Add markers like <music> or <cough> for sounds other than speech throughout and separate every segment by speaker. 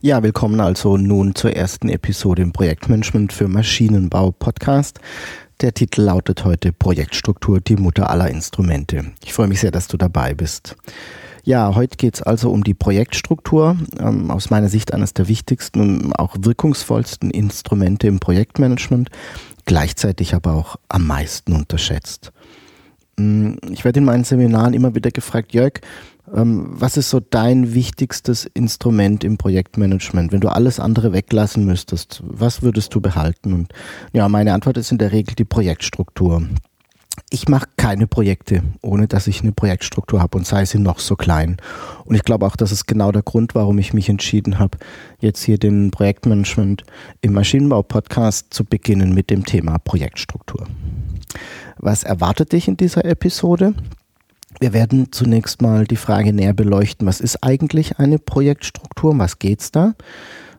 Speaker 1: Ja, willkommen also nun zur ersten Episode im Projektmanagement für Maschinenbau Podcast. Der Titel lautet heute Projektstruktur, die Mutter aller Instrumente. Ich freue mich sehr, dass du dabei bist. Ja, heute geht es also um die Projektstruktur, ähm, aus meiner Sicht eines der wichtigsten und auch wirkungsvollsten Instrumente im Projektmanagement, gleichzeitig aber auch am meisten unterschätzt. Mm, ich werde in meinen Seminaren immer wieder gefragt, Jörg, was ist so dein wichtigstes Instrument im Projektmanagement? Wenn du alles andere weglassen müsstest, was würdest du behalten? Und ja, meine Antwort ist in der Regel die Projektstruktur. Ich mache keine Projekte, ohne dass ich eine Projektstruktur habe und sei sie noch so klein. Und ich glaube auch, das ist genau der Grund, warum ich mich entschieden habe, jetzt hier den Projektmanagement im Maschinenbau-Podcast zu beginnen mit dem Thema Projektstruktur. Was erwartet dich in dieser Episode? Wir werden zunächst mal die Frage näher beleuchten, was ist eigentlich eine Projektstruktur, was geht's da?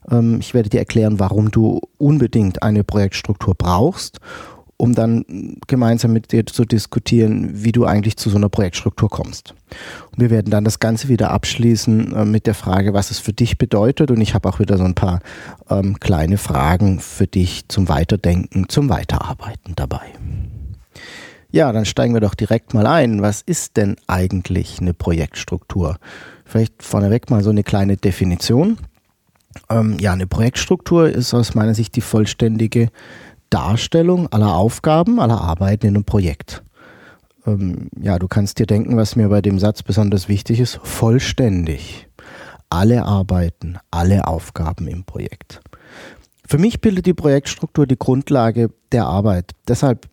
Speaker 1: Ähm, ich werde dir erklären, warum du unbedingt eine Projektstruktur brauchst, um dann gemeinsam mit dir zu diskutieren, wie du eigentlich zu so einer Projektstruktur kommst. Und wir werden dann das Ganze wieder abschließen äh, mit der Frage, was es für dich bedeutet. Und ich habe auch wieder so ein paar ähm, kleine Fragen für dich zum Weiterdenken, zum Weiterarbeiten dabei. Ja, dann steigen wir doch direkt mal ein. Was ist denn eigentlich eine Projektstruktur? Vielleicht vorneweg mal so eine kleine Definition. Ähm, ja, eine Projektstruktur ist aus meiner Sicht die vollständige Darstellung aller Aufgaben, aller Arbeiten in einem Projekt. Ähm, ja, du kannst dir denken, was mir bei dem Satz besonders wichtig ist. Vollständig. Alle Arbeiten, alle Aufgaben im Projekt. Für mich bildet die Projektstruktur die Grundlage der Arbeit. Deshalb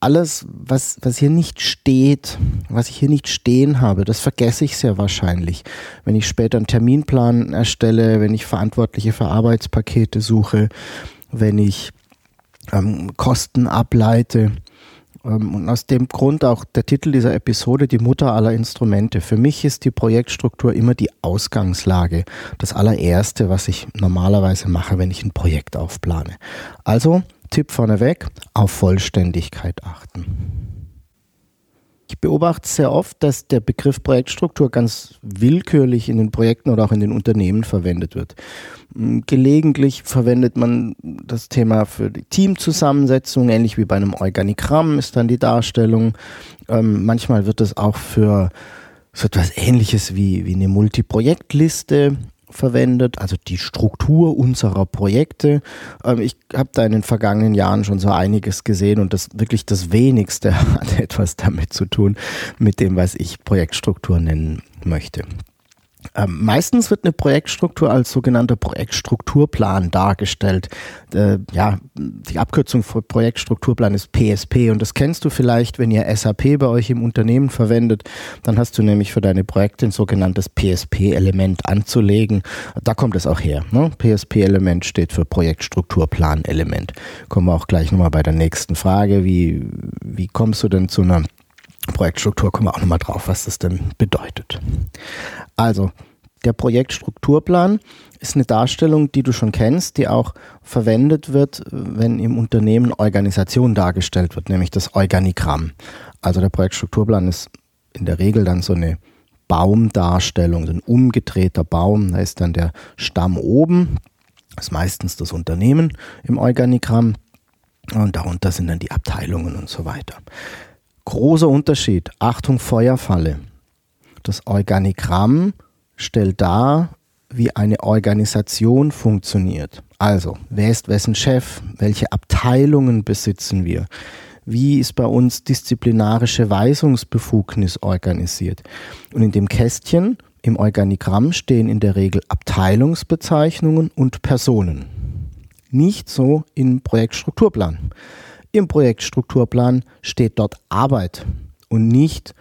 Speaker 1: alles, was, was hier nicht steht, was ich hier nicht stehen habe, das vergesse ich sehr wahrscheinlich. Wenn ich später einen Terminplan erstelle, wenn ich Verantwortliche für Arbeitspakete suche, wenn ich ähm, Kosten ableite, ähm, und aus dem Grund auch der Titel dieser Episode, die Mutter aller Instrumente. Für mich ist die Projektstruktur immer die Ausgangslage, das allererste, was ich normalerweise mache, wenn ich ein Projekt aufplane. Also, Tipp vorneweg, auf Vollständigkeit achten. Ich beobachte sehr oft, dass der Begriff Projektstruktur ganz willkürlich in den Projekten oder auch in den Unternehmen verwendet wird. Mm, gelegentlich verwendet man das Thema für die Teamzusammensetzung, ähnlich wie bei einem Organigramm ist dann die Darstellung. Ähm, manchmal wird es auch für so etwas ähnliches wie, wie eine Multiprojektliste verwendet, also die Struktur unserer Projekte. Ähm, ich habe da in den vergangenen Jahren schon so einiges gesehen und das wirklich das wenigste <laughs> hat etwas damit zu tun, mit dem, was ich Projektstruktur nennen möchte. Ähm, meistens wird eine Projektstruktur als sogenannter Projektstrukturplan dargestellt. Äh, ja, die Abkürzung für Projektstrukturplan ist PSP und das kennst du vielleicht, wenn ihr SAP bei euch im Unternehmen verwendet. Dann hast du nämlich für deine Projekte ein sogenanntes PSP-Element anzulegen. Da kommt es auch her. Ne? PSP-Element steht für Projektstrukturplan-Element. Kommen wir auch gleich nochmal bei der nächsten Frage. Wie, wie kommst du denn zu einer Projektstruktur kommen wir auch nochmal drauf, was das denn bedeutet. Also, der Projektstrukturplan ist eine Darstellung, die du schon kennst, die auch verwendet wird, wenn im Unternehmen Organisation dargestellt wird, nämlich das Organigramm. Also der Projektstrukturplan ist in der Regel dann so eine Baumdarstellung, so ein umgedrehter Baum. Da ist dann der Stamm oben, das ist meistens das Unternehmen im Organigramm und darunter sind dann die Abteilungen und so weiter. Großer Unterschied. Achtung, Feuerfalle. Das Organigramm stellt dar, wie eine Organisation funktioniert. Also, wer ist wessen Chef? Welche Abteilungen besitzen wir? Wie ist bei uns disziplinarische Weisungsbefugnis organisiert? Und in dem Kästchen im Organigramm stehen in der Regel Abteilungsbezeichnungen und Personen. Nicht so im Projektstrukturplan. Im Projektstrukturplan steht dort Arbeit und nicht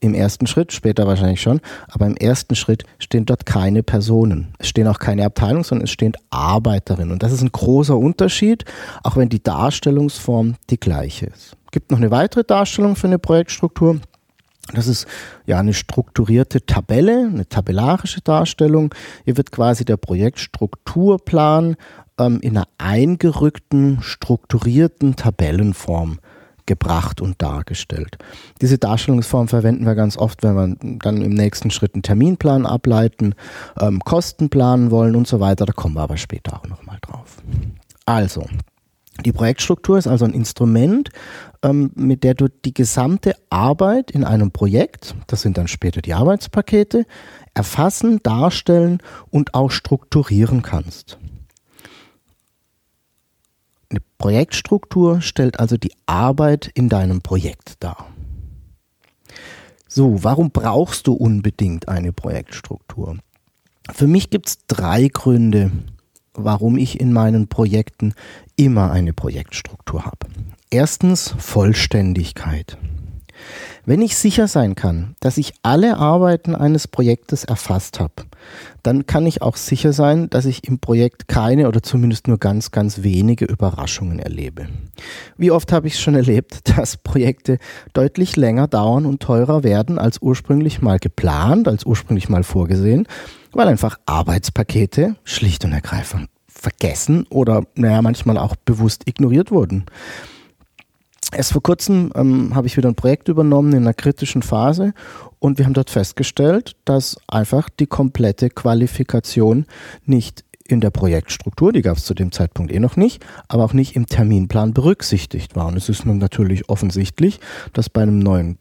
Speaker 1: im ersten Schritt, später wahrscheinlich schon, aber im ersten Schritt stehen dort keine Personen. Es stehen auch keine Abteilungen, sondern es stehen Arbeiterinnen. Und das ist ein großer Unterschied, auch wenn die Darstellungsform die gleiche ist. Es gibt noch eine weitere Darstellung für eine Projektstruktur. Das ist ja eine strukturierte Tabelle, eine tabellarische Darstellung. Hier wird quasi der Projektstrukturplan ähm, in einer eingerückten, strukturierten Tabellenform gebracht und dargestellt. Diese Darstellungsform verwenden wir ganz oft, wenn wir dann im nächsten Schritt einen Terminplan ableiten, ähm, Kosten planen wollen und so weiter. Da kommen wir aber später auch nochmal drauf. Also, die Projektstruktur ist also ein Instrument, ähm, mit der du die gesamte Arbeit in einem Projekt, das sind dann später die Arbeitspakete, erfassen, darstellen und auch strukturieren kannst. Projektstruktur stellt also die Arbeit in deinem Projekt dar. So, warum brauchst du unbedingt eine Projektstruktur? Für mich gibt es drei Gründe, warum ich in meinen Projekten immer eine Projektstruktur habe. Erstens Vollständigkeit. Wenn ich sicher sein kann, dass ich alle Arbeiten eines Projektes erfasst habe, dann kann ich auch sicher sein, dass ich im Projekt keine oder zumindest nur ganz, ganz wenige Überraschungen erlebe. Wie oft habe ich schon erlebt, <laughs> dass Projekte deutlich länger dauern und teurer werden als ursprünglich mal geplant, als ursprünglich mal vorgesehen, weil einfach Arbeitspakete schlicht und ergreifend vergessen oder naja, manchmal auch bewusst ignoriert wurden. Erst vor kurzem ähm, habe ich wieder ein Projekt übernommen in einer kritischen Phase und wir haben dort festgestellt, dass einfach die komplette Qualifikation nicht in der Projektstruktur, die gab es zu dem Zeitpunkt eh noch nicht, aber auch nicht im Terminplan berücksichtigt war. Und es ist nun natürlich offensichtlich, dass bei einem neuen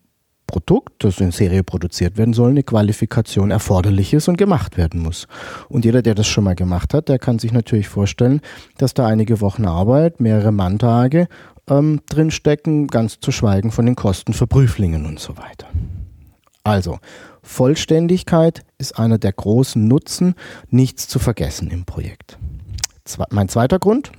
Speaker 1: Produkt, das in Serie produziert werden soll, eine Qualifikation erforderlich ist und gemacht werden muss. Und jeder, der das schon mal gemacht hat, der kann sich natürlich vorstellen, dass da einige Wochen Arbeit, mehrere Manntage ähm, drinstecken, ganz zu schweigen von den Kosten für Prüflingen und so weiter. Also, Vollständigkeit ist einer der großen Nutzen, nichts zu vergessen im Projekt. Zwe mein zweiter Grund,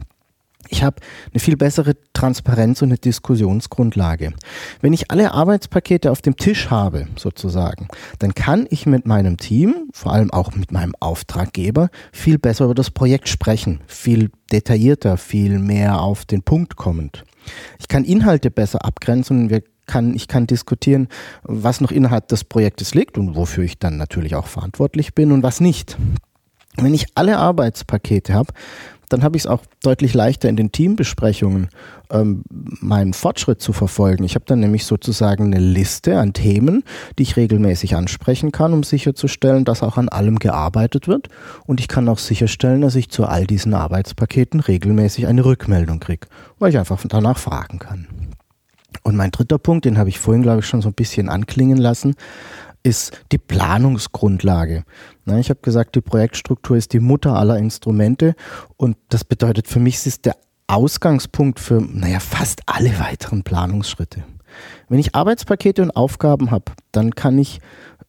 Speaker 1: ich habe eine viel bessere Transparenz und eine Diskussionsgrundlage. Wenn ich alle Arbeitspakete auf dem Tisch habe, sozusagen, dann kann ich mit meinem Team, vor allem auch mit meinem Auftraggeber, viel besser über das Projekt sprechen, viel detaillierter, viel mehr auf den Punkt kommend. Ich kann Inhalte besser abgrenzen und kann, ich kann diskutieren, was noch innerhalb des Projektes liegt und wofür ich dann natürlich auch verantwortlich bin und was nicht. Wenn ich alle Arbeitspakete habe, dann habe ich es auch deutlich leichter in den Teambesprechungen ähm, meinen Fortschritt zu verfolgen. Ich habe dann nämlich sozusagen eine Liste an Themen, die ich regelmäßig ansprechen kann, um sicherzustellen, dass auch an allem gearbeitet wird. Und ich kann auch sicherstellen, dass ich zu all diesen Arbeitspaketen regelmäßig eine Rückmeldung kriege, weil ich einfach danach fragen kann. Und mein dritter Punkt, den habe ich vorhin, glaube ich, schon so ein bisschen anklingen lassen, ist die Planungsgrundlage. Ich habe gesagt, die Projektstruktur ist die Mutter aller Instrumente und das bedeutet für mich, sie ist der Ausgangspunkt für, naja, fast alle weiteren Planungsschritte. Wenn ich Arbeitspakete und Aufgaben habe, dann kann ich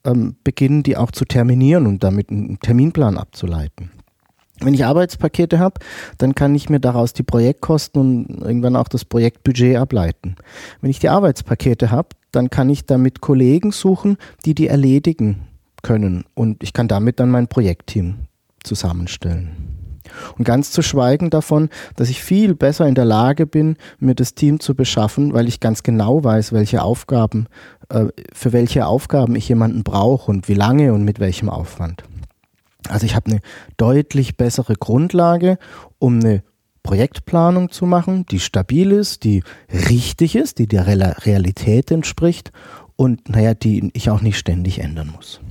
Speaker 1: ähm, beginnen, die auch zu terminieren und damit einen Terminplan abzuleiten. Wenn ich Arbeitspakete habe, dann kann ich mir daraus die Projektkosten und irgendwann auch das Projektbudget ableiten. Wenn ich die Arbeitspakete habe, dann kann ich damit Kollegen suchen, die die erledigen können. Und ich kann damit dann mein Projektteam zusammenstellen. Und ganz zu schweigen davon, dass ich viel besser in der Lage bin, mir das Team zu beschaffen, weil ich ganz genau weiß, welche Aufgaben, äh, für welche Aufgaben ich jemanden brauche und wie lange und mit welchem Aufwand. Also ich habe eine deutlich bessere Grundlage, um eine Projektplanung zu machen, die stabil ist, die richtig ist, die der Realität entspricht und naja, die ich auch nicht ständig ändern muss.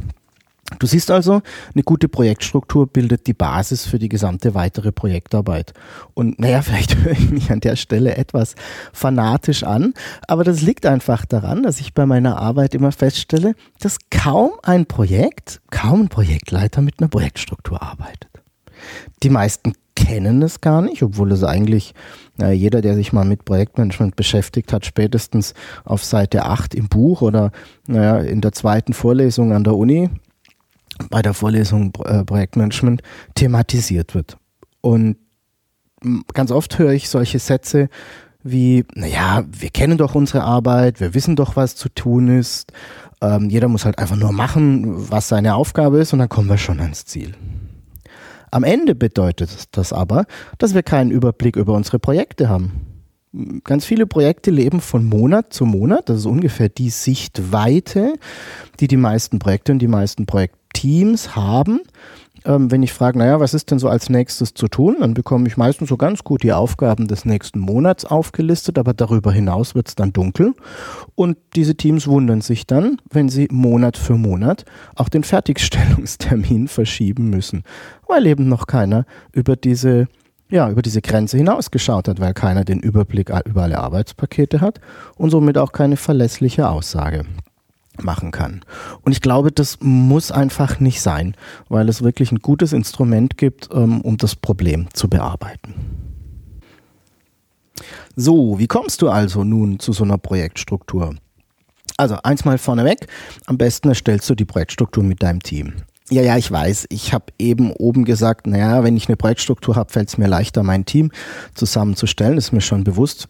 Speaker 1: Du siehst also, eine gute Projektstruktur bildet die Basis für die gesamte weitere Projektarbeit. Und naja, <laughs> vielleicht höre ich mich an der Stelle etwas fanatisch an, aber das liegt einfach daran, dass ich bei meiner Arbeit immer feststelle, dass kaum ein Projekt, kaum ein Projektleiter mit einer Projektstruktur arbeitet. Die meisten kennen es gar nicht, obwohl es eigentlich äh, jeder, der sich mal mit Projektmanagement beschäftigt hat, spätestens auf Seite 8 im Buch oder naja, in der zweiten Vorlesung an der Uni bei der Vorlesung äh, Projektmanagement thematisiert wird. Und ganz oft höre ich solche Sätze wie, naja, wir kennen doch unsere Arbeit, wir wissen doch, was zu tun ist. Ähm, jeder muss halt einfach nur machen, was seine Aufgabe ist und dann kommen wir schon ans Ziel. Am Ende bedeutet das aber, dass wir keinen Überblick über unsere Projekte haben. Ganz viele Projekte leben von Monat zu Monat. Das ist ungefähr die Sichtweite, die die meisten Projekte und die meisten Projektteams haben ähm, wenn ich frage, naja, was ist denn so als nächstes zu tun, dann bekomme ich meistens so ganz gut die Aufgaben des nächsten Monats aufgelistet, aber darüber hinaus wird es dann dunkel. Und diese Teams wundern sich dann, wenn sie Monat für Monat auch den Fertigstellungstermin <laughs> verschieben müssen, weil eben noch keiner über diese ja, über diese Grenze hinausgeschaut hat, weil keiner den Überblick über alle Arbeitspakete hat und somit auch keine verlässliche Aussage machen kann. Und ich glaube, das muss einfach nicht sein, weil es wirklich ein gutes Instrument gibt, ähm, um das Problem zu bearbeiten. So, wie kommst du also nun zu so einer Projektstruktur? Also eins mal vorneweg, am besten erstellst du die Projektstruktur mit deinem Team. Ja, ja, ich weiß. Ich habe eben oben gesagt, naja, wenn ich eine Projektstruktur habe, fällt es mir leichter, mein Team zusammenzustellen, ist mir schon bewusst.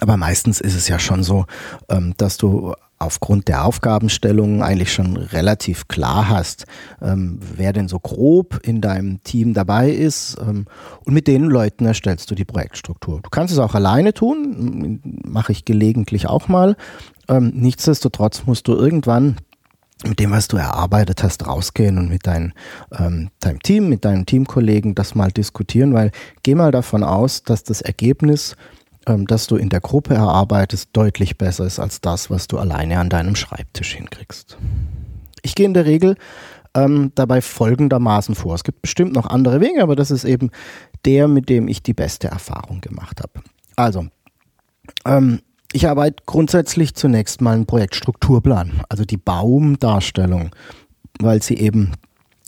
Speaker 1: Aber meistens ist es ja schon so, ähm, dass du aufgrund der Aufgabenstellung eigentlich schon relativ klar hast, ähm, wer denn so grob in deinem Team dabei ist. Ähm, und mit den Leuten erstellst du die Projektstruktur. Du kannst es auch alleine tun, mache ich gelegentlich auch mal. Ähm, nichtsdestotrotz musst du irgendwann mit dem, was du erarbeitet hast, rausgehen und mit dein, ähm, deinem Team, mit deinen Teamkollegen das mal diskutieren, weil geh mal davon aus, dass das Ergebnis ähm, das du in der Gruppe erarbeitest, deutlich besser ist als das, was du alleine an deinem Schreibtisch hinkriegst. Ich gehe in der Regel ähm, dabei folgendermaßen vor. Es gibt bestimmt noch andere Wege, aber das ist eben der, mit dem ich die beste Erfahrung gemacht habe. Also, ähm, ich arbeite grundsätzlich zunächst mal einen Projektstrukturplan, also die Baumdarstellung, weil sie eben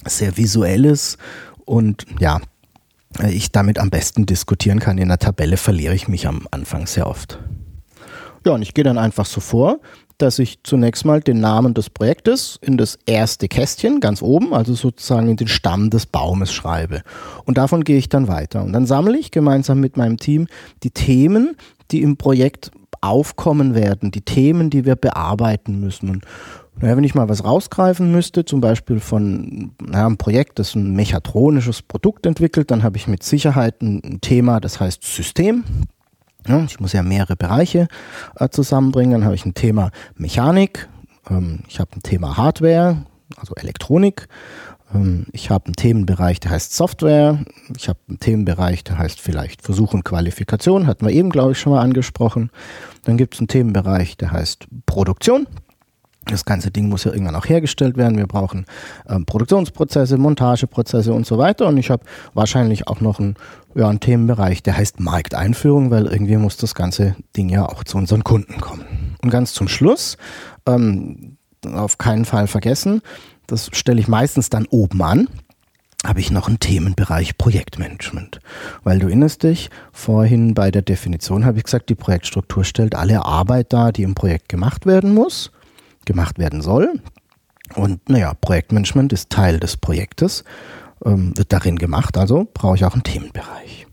Speaker 1: sehr visuell ist und ja, ich damit am besten diskutieren kann. In der Tabelle verliere ich mich am Anfang sehr oft. Ja, und ich gehe dann einfach so vor, dass ich zunächst mal den Namen des Projektes in das erste Kästchen ganz oben, also sozusagen in den Stamm des Baumes schreibe. Und davon gehe ich dann weiter. Und dann sammle ich gemeinsam mit meinem Team die Themen, die im Projekt aufkommen werden, die Themen, die wir bearbeiten müssen. Und naja, wenn ich mal was rausgreifen müsste, zum Beispiel von naja, einem Projekt, das ein mechatronisches Produkt entwickelt, dann habe ich mit Sicherheit ein, Thema, das heißt System. Ja, ich muss ja mehrere Bereiche äh, zusammenbringen. Dann habe ich ein Thema Mechanik, ähm, ich habe ein Thema Hardware, also Elektronik. Ähm, ich habe einen Themenbereich, der heißt Software. Ich habe einen Themenbereich, der heißt vielleicht Versuch und Qualifikation, hatten wir eben, glaube ich, schon mal angesprochen. Dann gibt es einen Themenbereich, der heißt Produktion. Das ganze Ding muss ja irgendwann auch hergestellt werden. Wir brauchen ähm, Produktionsprozesse, Montageprozesse und so weiter. Und ich habe wahrscheinlich auch noch einen, ja, einen Themenbereich, der heißt Markteinführung, weil irgendwie muss das ganze Ding ja auch zu unseren Kunden kommen. Und ganz zum Schluss, ähm, auf keinen Fall vergessen, das stelle ich meistens dann oben an, habe ich noch einen Themenbereich Projektmanagement. Weil du erinnerst dich, vorhin bei der Definition habe ich gesagt, die Projektstruktur stellt alle Arbeit dar, die im Projekt gemacht werden muss gemacht werden soll. Und naja, Projektmanagement ist Teil des Projektes, ähm, wird darin gemacht, also brauche ich auch einen Themenbereich.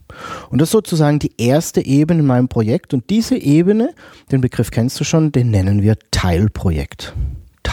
Speaker 1: Und das ist sozusagen die erste Ebene in meinem Projekt. Und diese Ebene, den Begriff kennst du schon, den nennen wir Teilprojekt.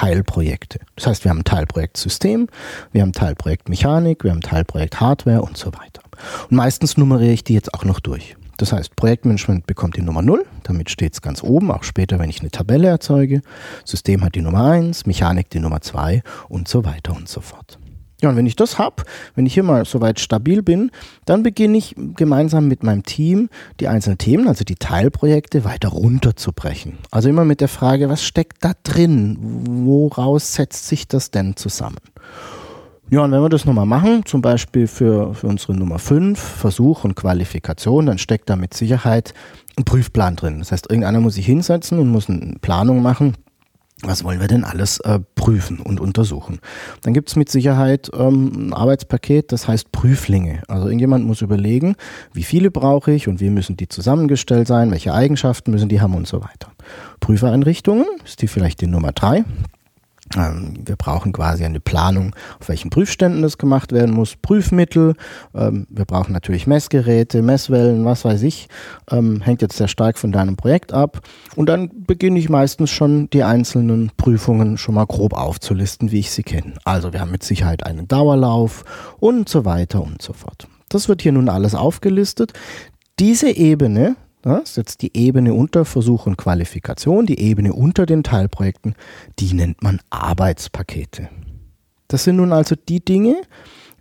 Speaker 1: Teilprojekte. Das heißt, wir haben ein Teilprojekt System, wir haben ein Teilprojekt Mechanik, wir haben ein Teilprojekt Hardware und so weiter. Und meistens nummeriere ich die jetzt auch noch durch. Das heißt, Projektmanagement bekommt die Nummer 0, damit steht es ganz oben, auch später, wenn ich eine Tabelle erzeuge. System hat die Nummer 1, Mechanik die Nummer 2 und so weiter und so fort. Ja, und wenn ich das habe, wenn ich hier mal soweit stabil bin, dann beginne ich gemeinsam mit meinem Team die einzelnen Themen, also die Teilprojekte, weiter runterzubrechen. Also immer mit der Frage, was steckt da drin? Woraus setzt sich das denn zusammen? Ja, und wenn wir das nochmal machen, zum Beispiel für, für unsere Nummer 5, Versuch und Qualifikation, dann steckt da mit Sicherheit ein Prüfplan drin. Das heißt, irgendeiner muss sich hinsetzen und muss eine Planung machen. Was wollen wir denn alles äh, prüfen und untersuchen? Dann gibt es mit Sicherheit ähm, ein Arbeitspaket, das heißt Prüflinge. Also irgendjemand muss überlegen, wie viele brauche ich und wie müssen die zusammengestellt sein, welche Eigenschaften müssen die haben und so weiter. Prüfereinrichtungen ist die vielleicht die Nummer drei. Ähm, wir brauchen quasi eine Planung, auf welchen Prüfständen das gemacht werden muss, Prüfmittel. Ähm, wir brauchen natürlich Messgeräte, Messwellen, was weiß ich. Ähm, hängt jetzt sehr stark von deinem Projekt ab. Und dann beginne ich meistens schon die einzelnen Prüfungen schon mal grob aufzulisten, wie ich sie kenne. Also wir haben mit Sicherheit einen Dauerlauf und so weiter und so fort. Das wird hier nun alles aufgelistet. Diese Ebene, das ist jetzt die Ebene unter Versuch und Qualifikation, die Ebene unter den Teilprojekten, die nennt man Arbeitspakete. Das sind nun also die Dinge,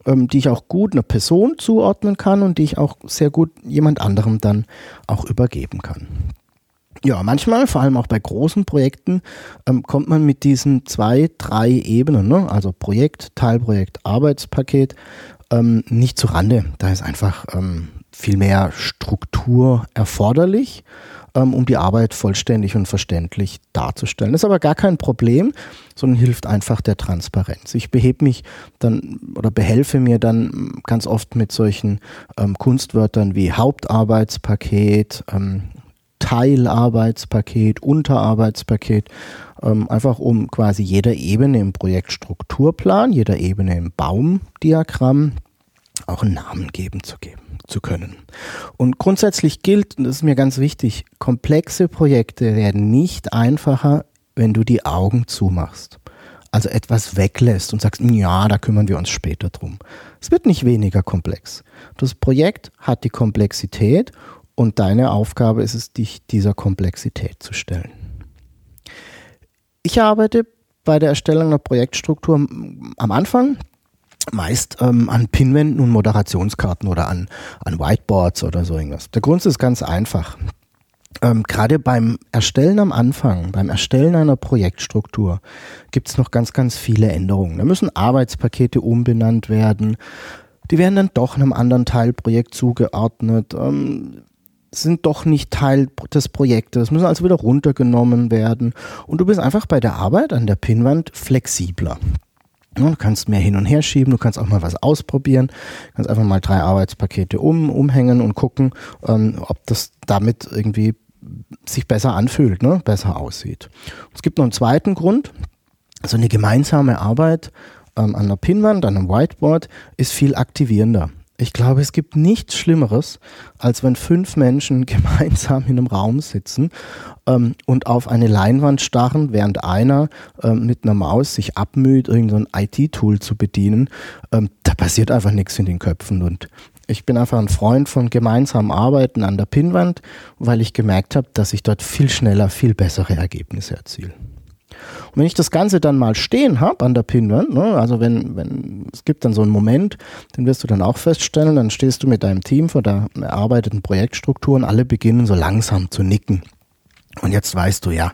Speaker 1: ähm, die ich auch gut einer Person zuordnen kann und die ich auch sehr gut jemand anderem dann auch übergeben kann. Ja, manchmal, vor allem auch bei großen Projekten, ähm, kommt man mit diesen zwei, drei Ebenen, ne? also Projekt, Teilprojekt, Arbeitspaket, ähm, nicht zu Rande. Da ist einfach viel mehr Struktur erforderlich, ähm, um die Arbeit vollständig und verständlich darzustellen. Ist aber gar kein Problem, sondern hilft einfach der Transparenz. Ich behebe mich dann oder behelfe mir dann ganz oft mit solchen ähm, Kunstwörtern wie Hauptarbeitspaket, ähm, Teilarbeitspaket, Unterarbeitspaket, ähm, einfach um quasi jeder Ebene im Projektstrukturplan, jeder Ebene im Baumdiagramm auch einen Namen geben zu geben zu können. Und grundsätzlich gilt, und das ist mir ganz wichtig, komplexe Projekte werden nicht einfacher, wenn du die Augen zumachst. Also etwas weglässt und sagst, ja, da kümmern wir uns später drum. Es wird nicht weniger komplex. Das Projekt hat die Komplexität und deine Aufgabe ist es, dich dieser Komplexität zu stellen. Ich arbeite bei der Erstellung einer Projektstruktur am Anfang meist ähm, an Pinwänden und Moderationskarten oder an, an Whiteboards oder so irgendwas. Der Grund ist ganz einfach. Ähm, Gerade beim Erstellen am Anfang, beim Erstellen einer Projektstruktur, gibt es noch ganz, ganz viele Änderungen. Da müssen Arbeitspakete umbenannt werden. Die werden dann doch einem anderen Teilprojekt zugeordnet. Ähm, sind doch nicht Teil des Projektes, müssen also wieder runtergenommen werden. Und du bist einfach bei der Arbeit an der Pinnwand flexibler. Du kannst mehr hin und her schieben, du kannst auch mal was ausprobieren, kannst einfach mal drei Arbeitspakete um, umhängen und gucken, ähm, ob das damit irgendwie sich besser anfühlt, ne? besser aussieht. es gibt noch einen zweiten Grund, so eine gemeinsame Arbeit ähm, an der Pinnwand, an einem Whiteboard ist viel aktivierender. Ich glaube, es gibt nichts Schlimmeres, als wenn fünf Menschen <laughs> gemeinsam in einem Raum sitzen ähm, und auf eine Leinwand starren, während einer ähm, mit einer Maus sich abmüht, irgendein IT-Tool zu bedienen. Ähm, da passiert einfach nichts in den Köpfen. Und ich bin einfach ein Freund von gemeinsamem Arbeiten an der Pinnwand, weil ich gemerkt habe, dass ich dort viel schneller, viel bessere Ergebnisse erziele. Und wenn ich das Ganze dann mal stehen habe an der Pinwand, ne, also wenn, wenn, es gibt dann so einen Moment, den wirst du dann auch feststellen, dann stehst du mit deinem Team vor der erarbeiteten Projektstruktur und alle beginnen so langsam zu nicken. Und jetzt weißt du, ja,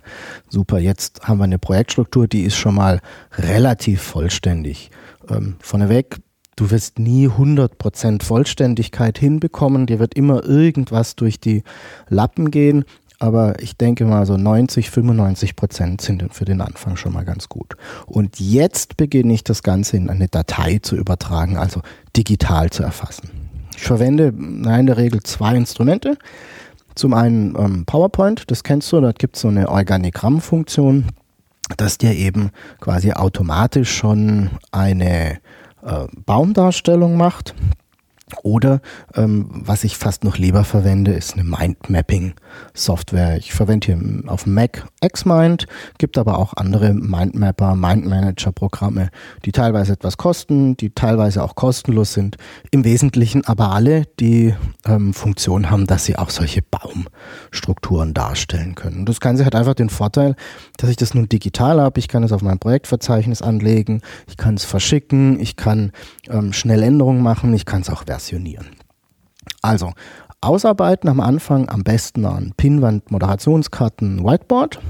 Speaker 1: super, jetzt haben wir eine Projektstruktur, die ist schon mal relativ vollständig. Ähm, vorneweg, du wirst nie 100% Vollständigkeit hinbekommen, dir wird immer irgendwas durch die Lappen gehen, aber ich denke mal so 90, 95 Prozent sind für den Anfang schon mal ganz gut. Und jetzt beginne ich das Ganze in eine Datei zu übertragen, also digital zu erfassen. Ich verwende in der Regel zwei Instrumente. Zum einen ähm, PowerPoint, das kennst du, da gibt es so eine Organigrammfunktion, dass dir eben quasi automatisch schon eine äh, Baumdarstellung macht. Oder ähm, was ich fast noch lieber verwende, ist eine Mindmapping-Software. Ich verwende hier auf Mac Xmind, gibt aber auch andere Mindmapper, Mindmanager-Programme, die teilweise etwas kosten, die teilweise auch kostenlos sind. Im Wesentlichen aber alle die ähm, Funktion haben, dass sie auch solche Baumstrukturen darstellen können. das Ganze hat einfach den Vorteil, dass ich das nun digital habe. Ich kann es auf mein Projektverzeichnis anlegen, ich kann es verschicken, ich kann ähm, schnell Änderungen machen, ich kann es auch versionieren. Also, ausarbeiten am Anfang am besten an Pinwand, Moderationskarten, Whiteboard.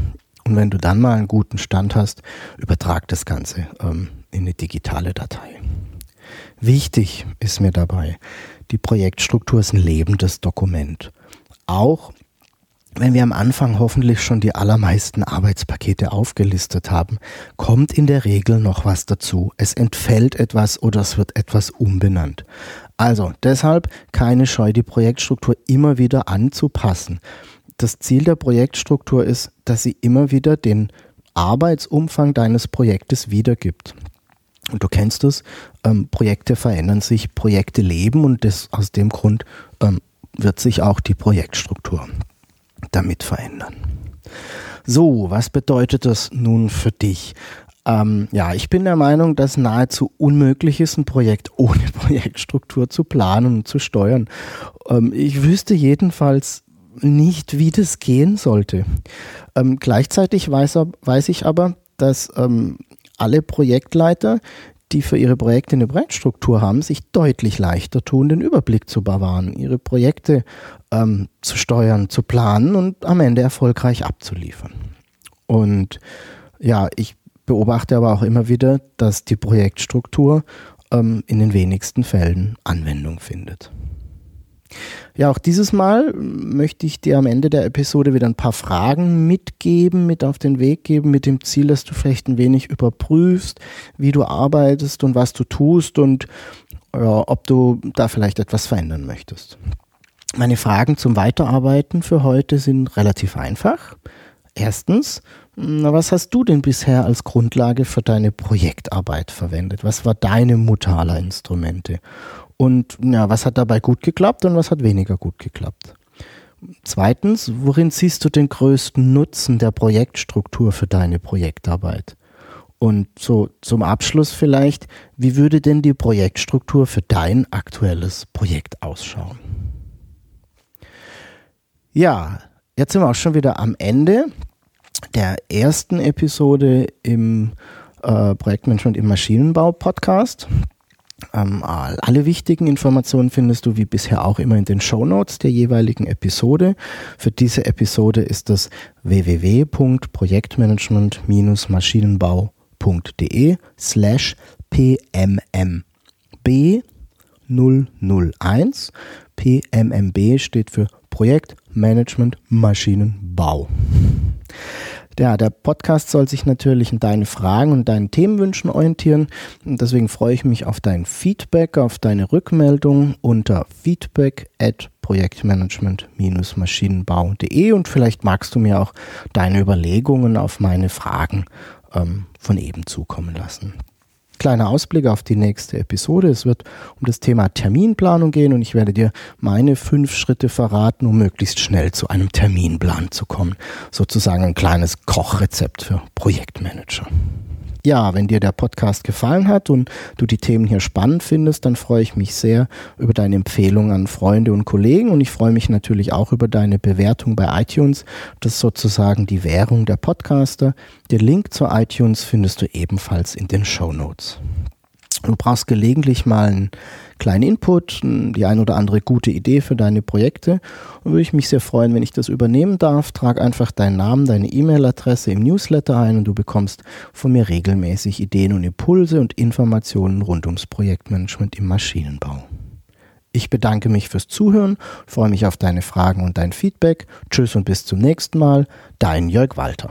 Speaker 1: Und wenn du dann mal einen guten Stand hast, übertrag das Ganze ähm, in eine digitale Datei. Wichtig ist mir dabei, die Projektstruktur ist ein lebendes Dokument. Auch wenn wir am Anfang hoffentlich schon die allermeisten Arbeitspakete aufgelistet haben, kommt in der Regel noch was dazu. Es entfällt etwas oder es wird etwas umbenannt. Also deshalb keine Scheu, die Projektstruktur immer wieder anzupassen. Das Ziel der Projektstruktur ist, dass sie immer wieder den Arbeitsumfang deines Projektes wiedergibt. Und du kennst es, ähm, Projekte verändern sich, Projekte leben und das, aus dem Grund ähm, wird sich auch die Projektstruktur damit verändern. So, was bedeutet das nun für dich? Ähm, ja, ich bin der Meinung, dass nahezu unmöglich ist, ein Projekt <laughs> ohne Projektstruktur zu planen und zu steuern. Ähm, ich wüsste jedenfalls nicht, wie das gehen sollte. Ähm, gleichzeitig weiß, weiß, ich aber, dass ähm, alle Projektleiter, die für ihre Projekte eine Projektstruktur haben, sich deutlich leichter tun, den Überblick zu bewahren, ihre Projekte ähm, zu steuern, zu planen und am Ende erfolgreich abzuliefern. Und ja, ich beobachte aber auch immer wieder, dass die Projektstruktur ähm, in den wenigsten Fällen Anwendung findet. Ja, auch dieses Mal möchte ich dir am Ende der Episode wieder ein paar Fragen mitgeben, mit auf den Weg geben, mit dem Ziel, dass du vielleicht ein wenig überprüfst, wie du arbeitest und was du tust und ja, ob du da vielleicht etwas verändern möchtest. Meine Fragen zum Weiterarbeiten für heute sind relativ einfach. Erstens, was hast du denn bisher als Grundlage für deine Projektarbeit verwendet? Was war deine Mutter aller Instrumente? Und ja, was hat dabei gut geklappt und was hat weniger gut geklappt? Zweitens, worin siehst du den größten Nutzen der Projektstruktur für deine Projektarbeit? Und so zum Abschluss vielleicht, wie würde denn die Projektstruktur für dein aktuelles Projekt ausschauen? Ja, jetzt sind wir auch schon wieder am Ende der ersten Episode im äh, Projektmanagement im Maschinenbau Podcast. Ähm, alle wichtigen Informationen findest du wie bisher auch immer in den Show Notes der jeweiligen Episode. Für diese Episode ist das www.projektmanagement-maschinenbau.de slash pmmb 001. PMMB steht für Projektmanagement Maschinenbau. Ja, der Podcast soll sich natürlich an deine Fragen und deinen Themenwünschen orientieren. Und deswegen freue ich mich auf dein Feedback, auf deine Rückmeldung unter feedback at projektmanagement-maschinenbau.de und vielleicht magst du mir auch deine Überlegungen auf meine Fragen ähm, von eben zukommen lassen kleiner Ausblick auf die nächste Episode. Es wird um das Thema Terminplanung gehen und ich werde dir meine fünf Schritte verraten, um möglichst schnell zu einem Terminplan zu kommen. Sozusagen ein kleines Kochrezept für Projektmanager. Ja, wenn dir der Podcast gefallen hat und du die Themen hier spannend findest, dann freue ich mich sehr über deine Empfehlung an Freunde und Kollegen und ich freue mich natürlich auch über deine Bewertung bei iTunes. Das ist sozusagen die Währung der Podcaster. Den Link zu iTunes findest du ebenfalls in den Show Notes. Du brauchst gelegentlich mal einen kleinen Input, die ein oder andere gute Idee für deine Projekte. Und würde ich mich sehr freuen, wenn ich das übernehmen darf. Trag einfach deinen Namen, deine E-Mail-Adresse im Newsletter ein und du bekommst von mir regelmäßig Ideen und Impulse und Informationen rund ums Projektmanagement im Maschinenbau. Ich bedanke mich fürs Zuhören, freue mich auf deine Fragen und dein Feedback. Tschüss und bis zum nächsten Mal. Dein Jörg Walter.